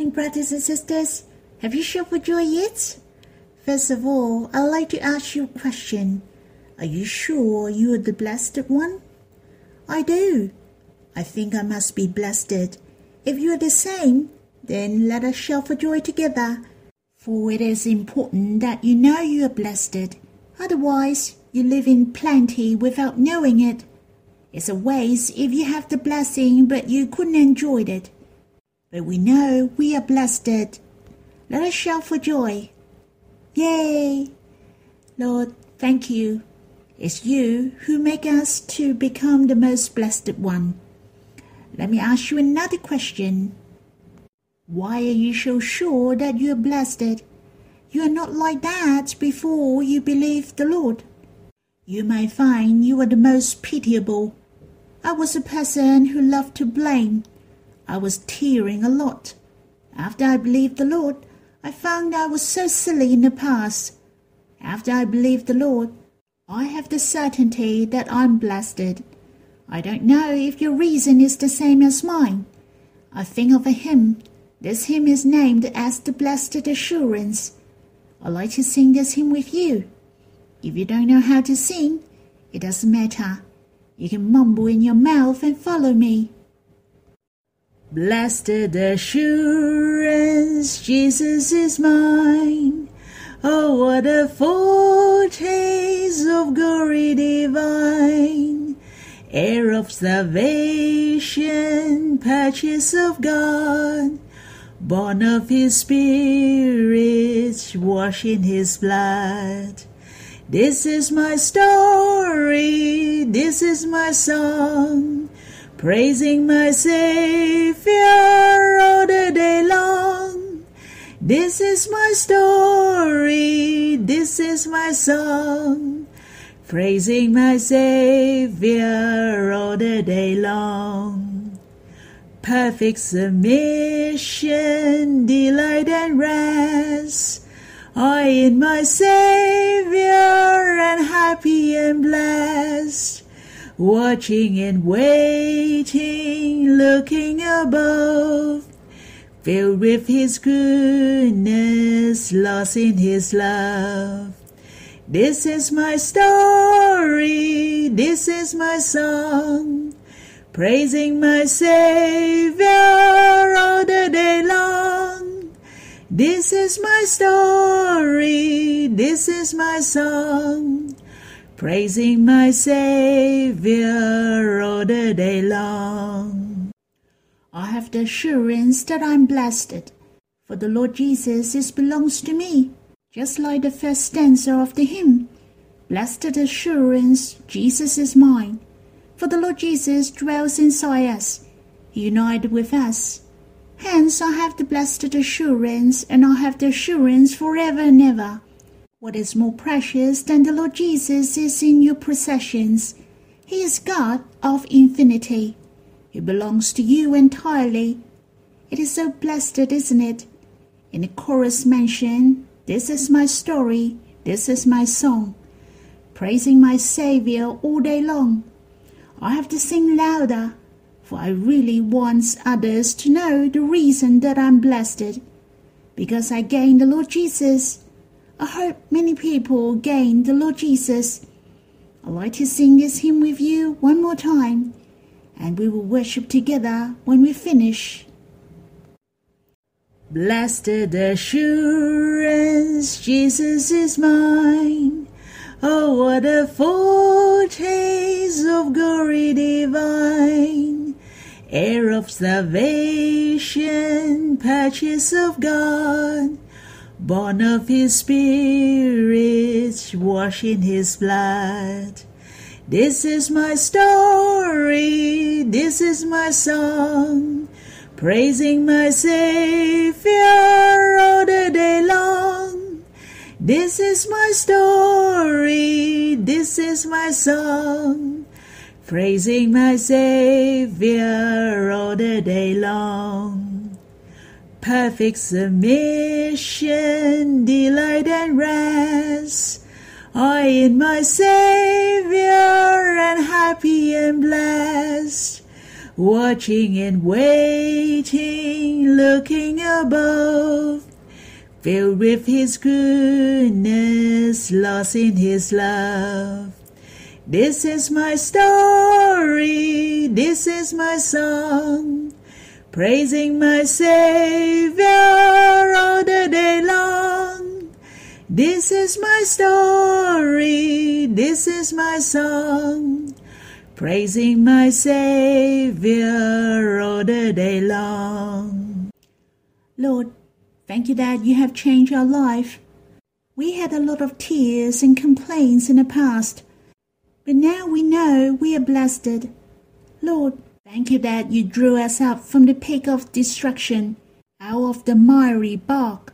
morning, brothers and sisters. Have you shouted for joy yet? First of all, I'd like to ask you a question. Are you sure you are the blessed one? I do. I think I must be blessed. If you are the same, then let us shout for joy together. For it is important that you know you are blessed. Otherwise, you live in plenty without knowing it. It's a waste if you have the blessing but you couldn't enjoy it. But we know we are blessed. Let us shout for joy. Yay! Lord, thank you. It's you who make us to become the most blessed one. Let me ask you another question. Why are you so sure that you are blessed? You are not like that before you believe the Lord. You may find you are the most pitiable. I was a person who loved to blame. I was tearing a lot. After I believed the Lord, I found I was so silly in the past. After I believed the Lord, I have the certainty that I'm blessed. I don't know if your reason is the same as mine. I think of a hymn. This hymn is named as the Blessed Assurance. I'd like to sing this hymn with you. If you don't know how to sing, it doesn't matter. You can mumble in your mouth and follow me. Blessed assurance, Jesus is mine. Oh, what a foretaste of glory divine! Heir of salvation, purchase of God born of his spirit, washed in his blood. This is my story, this is my song, praising my Savior all the day long. This is my story, this is my song, praising my Savior all the day long perfect submission, delight and rest. I in my Savior and happy and blessed, watching and waiting, looking above, filled with His goodness, lost in His love. This is my story, this is my song praising my Savior all the day long. This is my story, this is my song, praising my Savior all the day long. I have the assurance that I'm blessed, for the Lord Jesus is belongs to me, just like the first stanza of the hymn. Blessed assurance, Jesus is mine for the Lord Jesus dwells inside us, united with us. Hence I have the blessed assurance, and I have the assurance forever and ever. What is more precious than the Lord Jesus is in your possessions? He is God of infinity. He belongs to you entirely. It is so blessed, isn't it? In the chorus mention, This is my story, this is my song, praising my Saviour all day long. I have to sing louder, for I really want others to know the reason that I'm blessed. Because I gained the Lord Jesus. I hope many people gain the Lord Jesus. I'd like to sing this hymn with you one more time, and we will worship together when we finish. Blessed assurance, Jesus is mine. Oh, what a foretaste of glory divine! Heir of salvation, purchase of God, born of His Spirit, washed in His blood. This is my story, this is my song, praising my Savior all the day long. This is my story, this is my song, praising my Savior all the day long. Perfect submission, delight and rest, I in my Savior and happy and blessed, watching and waiting, looking above, filled with His goodness, lost in His love. This is my story, this is my song, praising my Savior all the day long. This is my story, this is my song, praising my Savior all the day long. Lord, thank you that you have changed our life. We had a lot of tears and complaints in the past, but now we know we are blessed. Lord, thank you that you drew us up from the pit of destruction, out of the miry bog.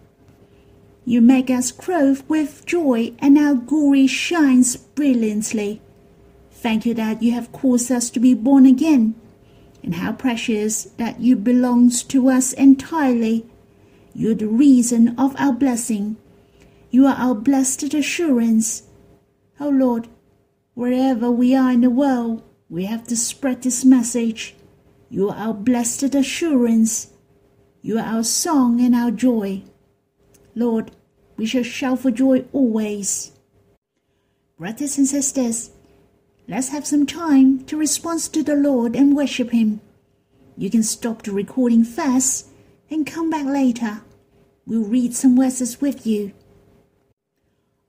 You make us grow with joy, and our glory shines brilliantly. Thank you that you have caused us to be born again, and how precious that you belong to us entirely. You're the reason of our blessing. You are our blessed assurance. O oh Lord, wherever we are in the world, we have to spread this message. You are our blessed assurance. You are our song and our joy. Lord, we shall shout for joy always. Brothers and sisters, let's have some time to respond to the Lord and worship Him. You can stop the recording first and come back later. We'll read some verses with you.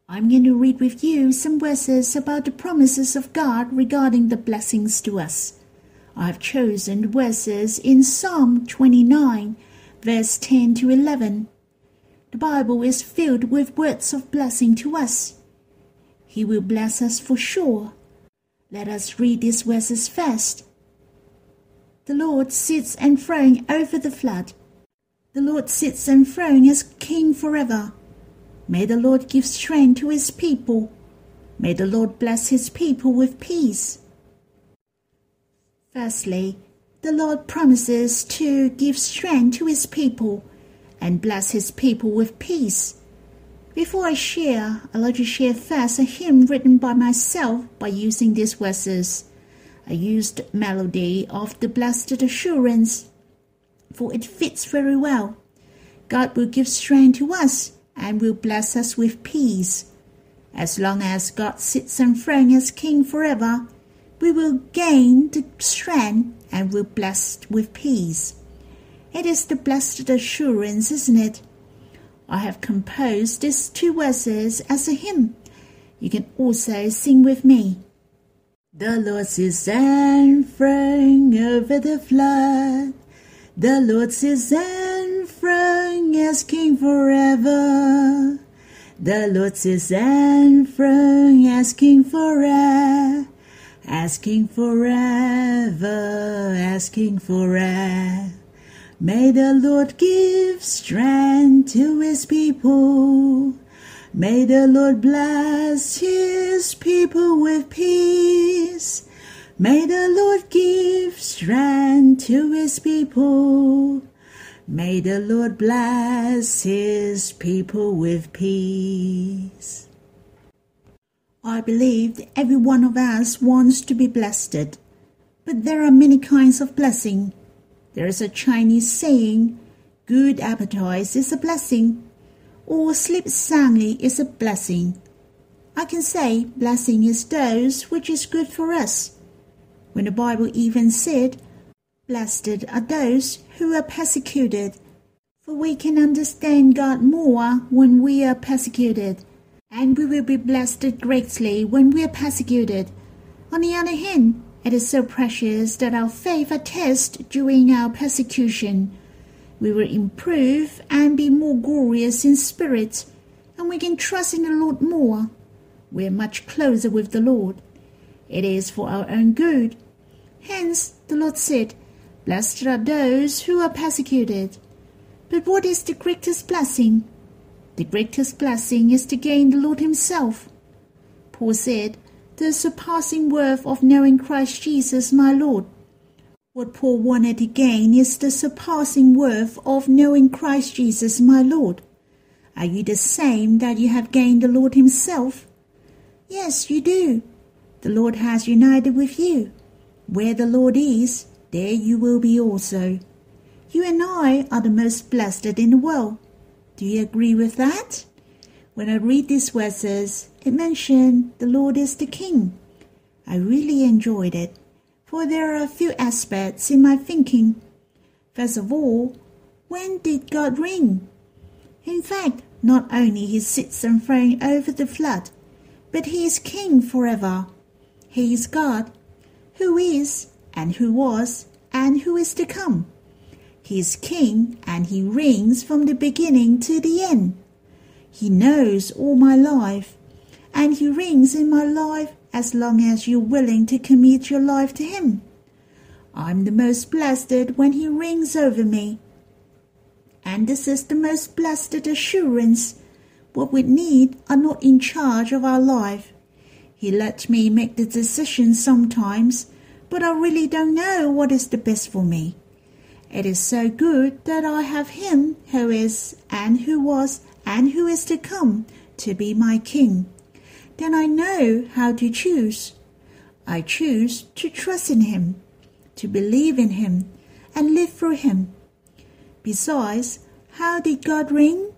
I'm going to read with you some verses about the promises of God regarding the blessings to us. I've chosen verses in Psalm 29, verse 10 to 11. The Bible is filled with words of blessing to us. He will bless us for sure. Let us read these verses first. The Lord sits enthroned over the flood. The Lord sits enthroned as King forever. May the Lord give strength to his people. May the Lord bless his people with peace. Firstly, the Lord promises to give strength to his people and bless his people with peace. Before I share, I'd like to share first a hymn written by myself by using these verses. I used melody of the blessed assurance, for it fits very well. God will give strength to us and will bless us with peace. As long as God sits enthroned as King forever, we will gain the strength and will blessed with peace. It is the blessed assurance, isn't it? I have composed these two verses as a hymn. You can also sing with me. The Lord is enthroned over the flood. The Lord is enthroned as King forever. The Lord is enthroned as King forever. Asking forever, asking forever. May the Lord give strength to his people. May the Lord bless his people with peace. May the Lord give strength to his people. May the Lord bless his people with peace. I believe that every one of us wants to be blessed, but there are many kinds of blessing. There is a Chinese saying, good appetite is a blessing, or sleep soundly is a blessing. I can say blessing is those which is good for us. When the Bible even said, Blessed are those who are persecuted, for we can understand God more when we are persecuted, and we will be blessed greatly when we are persecuted. On the other hand, it is so precious that our faith are tested during our persecution. We will improve and be more glorious in spirit, and we can trust in the Lord more. We are much closer with the Lord. It is for our own good. Hence, the Lord said, Blessed are those who are persecuted. But what is the greatest blessing? The greatest blessing is to gain the Lord Himself. Paul said, the surpassing worth of knowing Christ Jesus my Lord. What Paul wanted to gain is the surpassing worth of knowing Christ Jesus my Lord. Are you the same that you have gained the Lord Himself? Yes, you do. The Lord has united with you. Where the Lord is, there you will be also. You and I are the most blessed in the world. Do you agree with that? When I read these verses, it mentioned the Lord is the King. I really enjoyed it, for there are a few aspects in my thinking. First of all, when did God reign? In fact, not only he sits enthroned over the flood, but he is king forever. He is God, who is, and who was, and who is to come. He is king, and he reigns from the beginning to the end. He knows all my life, and he reigns in my life as long as you're willing to commit your life to him. I'm the most blessed when he reigns over me. And this is the most blessed assurance. What we need are not in charge of our life. He lets me make the decisions sometimes, but I really don't know what is the best for me. It is so good that I have him who is, and who was, and who is to come to be my king. Then I know how to choose. I choose to trust in him to believe in Him and live through Him. Besides, how did God reign?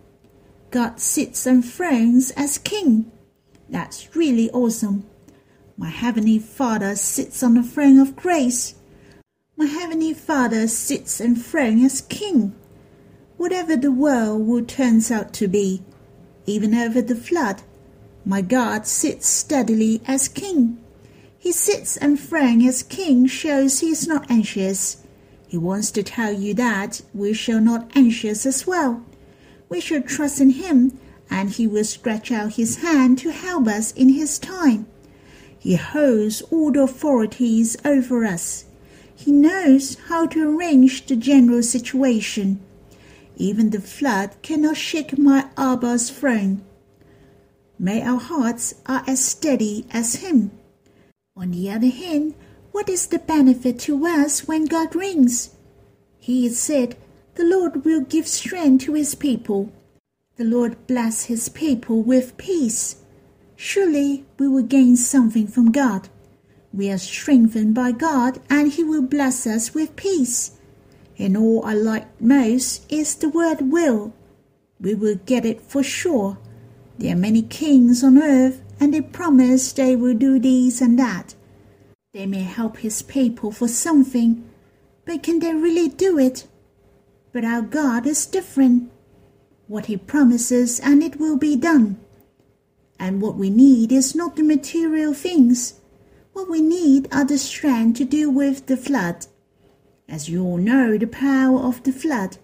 God sits on thrones as King. That's really awesome. My Heavenly Father sits on the throne of grace. My Heavenly Father sits enthroned as King. Whatever the world will turns out to be, even over the flood, my God sits steadily as King. He sits enthroned as king shows he is not anxious. He wants to tell you that we shall not anxious as well. We shall trust in him, and he will stretch out his hand to help us in his time. He holds all the authorities over us. He knows how to arrange the general situation. Even the flood cannot shake my Abba's throne. May our hearts are as steady as him. On the other hand, what is the benefit to us when God rings? He said, The Lord will give strength to his people. The Lord bless his people with peace. Surely we will gain something from God. We are strengthened by God, and he will bless us with peace. And all I like most is the word will. We will get it for sure. There are many kings on earth, and they promise they will do this and that. They may help his people for something, but can they really do it? But our God is different. What he promises, and it will be done. And what we need is not the material things. What we need are the strength to deal with the flood. As you all know, the power of the flood.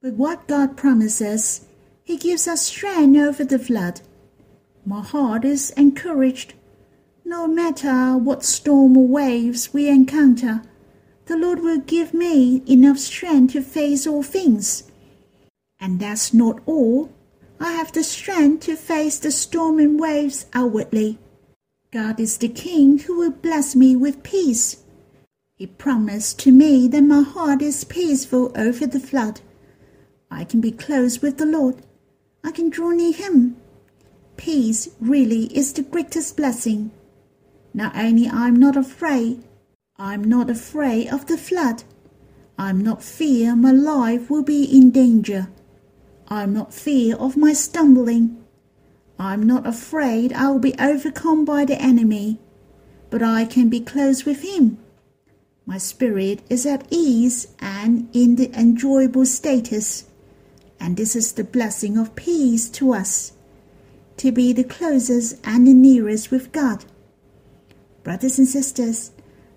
But what God promises, He gives us strength over the flood. My heart is encouraged. No matter what storm or waves we encounter, the Lord will give me enough strength to face all things. And that's not all. I have the strength to face the storm and waves outwardly. God is the King who will bless me with peace. He promised to me that my heart is peaceful over the flood. I can be close with the Lord. I can draw near Him Peace really is the greatest blessing. Not only I'm not afraid, I'm not afraid of the flood. I'm not fear my life will be in danger. I'm not fear of my stumbling. I'm not afraid I will be overcome by the enemy, but I can be close with him. My spirit is at ease and in the enjoyable status, and this is the blessing of peace to us to be the closest and the nearest with God. Brothers and sisters,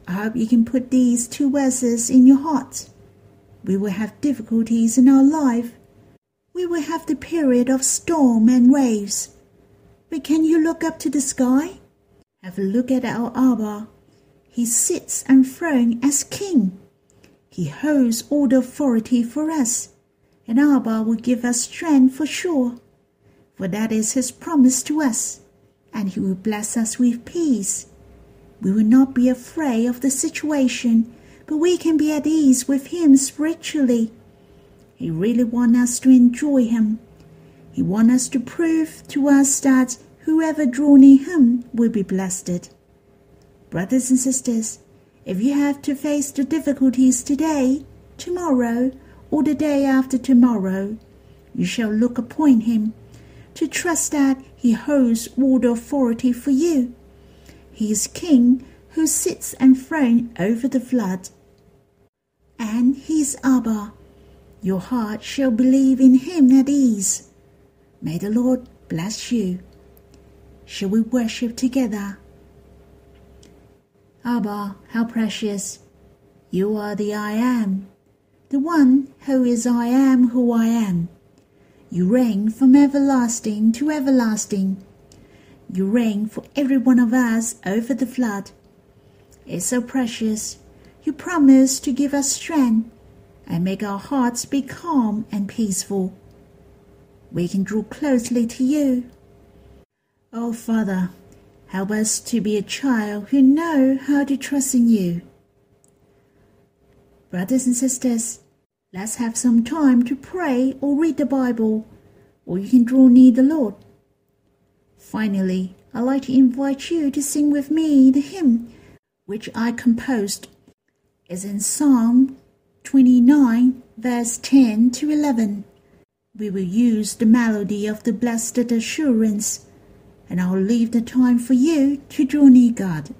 I hope you can put these two verses in your heart. We will have difficulties in our life. We will have the period of storm and waves. But can you look up to the sky? Have a look at our Abba. He sits enthroned as king. He holds all the authority for us, and Abba will give us strength for sure for that is his promise to us, and he will bless us with peace. We will not be afraid of the situation, but we can be at ease with him spiritually. He really wants us to enjoy him. He wants us to prove to us that whoever draw near him will be blessed. Brothers and sisters, If you have to face the difficulties today, tomorrow, or the day after tomorrow, you shall look upon him, to trust that he holds all the authority for you. He is king who sits enthroned over the flood. And he is Abba. Your heart shall believe in him at ease. May the Lord bless you. Shall we worship together? Abba, how precious! You are the I am, the one who is I am who I am. You reign from everlasting to everlasting. You reign for every one of us over the flood. It's so precious. You promise to give us strength and make our hearts be calm and peaceful. We can draw closely to you. Oh, Father, help us to be a child who know how to trust in you. Brothers and sisters, let's have some time to pray or read the Bible, or you can draw near the Lord. Finally, I'd like to invite you to sing with me the hymn which I composed. It's in Psalm 29, verse 10 to 11. We will use the melody of the blessed assurance and I'll leave the time for you to draw near God.